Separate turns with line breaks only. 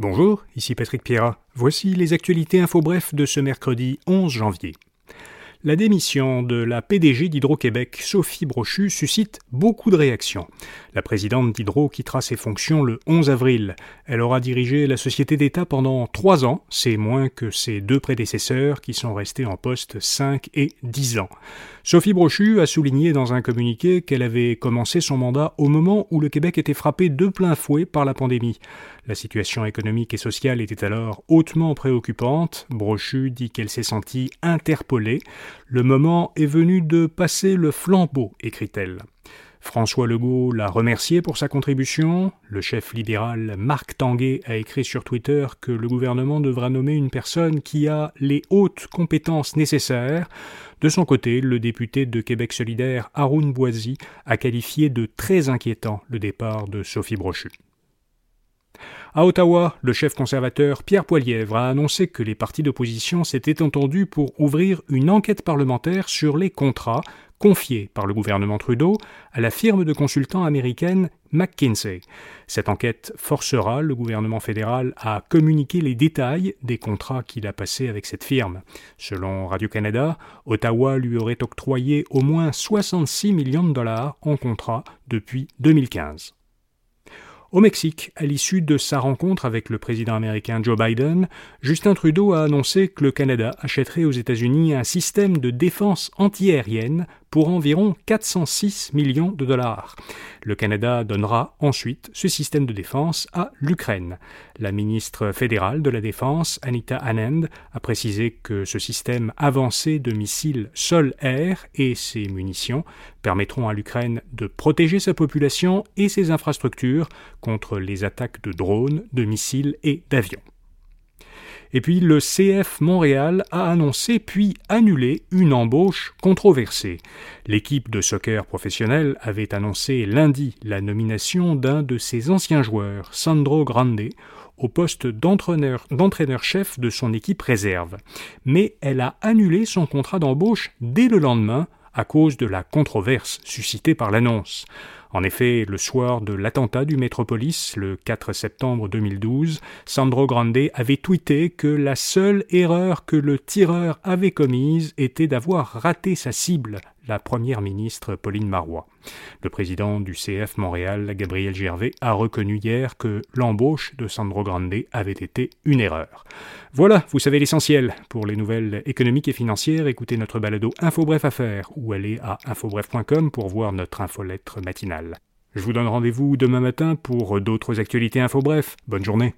Bonjour, ici Patrick Pierrat. Voici les actualités info bref de ce mercredi 11 janvier. La démission de la PDG d'Hydro-Québec, Sophie Brochu, suscite beaucoup de réactions. La présidente d'Hydro quittera ses fonctions le 11 avril. Elle aura dirigé la société d'État pendant trois ans, c'est moins que ses deux prédécesseurs qui sont restés en poste cinq et dix ans. Sophie Brochu a souligné dans un communiqué qu'elle avait commencé son mandat au moment où le Québec était frappé de plein fouet par la pandémie. La situation économique et sociale était alors hautement préoccupante. Brochu dit qu'elle s'est sentie interpellée. Le moment est venu de passer le flambeau, écrit-elle. François Legault l'a remercié pour sa contribution. Le chef libéral Marc Tanguay a écrit sur Twitter que le gouvernement devra nommer une personne qui a les hautes compétences nécessaires. De son côté, le député de Québec solidaire Haroun Boisy a qualifié de très inquiétant le départ de Sophie Brochu. À Ottawa, le chef conservateur Pierre Poilièvre a annoncé que les partis d'opposition s'étaient entendus pour ouvrir une enquête parlementaire sur les contrats confiée par le gouvernement Trudeau à la firme de consultants américaine McKinsey. Cette enquête forcera le gouvernement fédéral à communiquer les détails des contrats qu'il a passés avec cette firme. Selon Radio-Canada, Ottawa lui aurait octroyé au moins 66 millions de dollars en contrats depuis 2015. Au Mexique, à l'issue de sa rencontre avec le président américain Joe Biden, Justin Trudeau a annoncé que le Canada achèterait aux États-Unis un système de défense antiaérienne pour environ 406 millions de dollars. Le Canada donnera ensuite ce système de défense à l'Ukraine. La ministre fédérale de la Défense, Anita Anand, a précisé que ce système avancé de missiles sol-air et ses munitions permettront à l'Ukraine de protéger sa population et ses infrastructures contre les attaques de drones, de missiles et d'avions. Et puis le CF Montréal a annoncé puis annulé une embauche controversée. L'équipe de soccer professionnel avait annoncé lundi la nomination d'un de ses anciens joueurs, Sandro Grande, au poste d'entraîneur-chef de son équipe réserve. Mais elle a annulé son contrat d'embauche dès le lendemain à cause de la controverse suscitée par l'annonce. En effet, le soir de l'attentat du Métropolis, le 4 septembre 2012, Sandro Grande avait tweeté que la seule erreur que le tireur avait commise était d'avoir raté sa cible, la première ministre Pauline Marois. Le président du CF Montréal, Gabriel Gervais, a reconnu hier que l'embauche de Sandro Grande avait été une erreur. Voilà, vous savez l'essentiel. Pour les nouvelles économiques et financières, écoutez notre balado InfoBref Affaires ou allez à infobref.com pour voir notre infolettre matinale. Je vous donne rendez-vous demain matin pour d'autres actualités info bref. Bonne journée.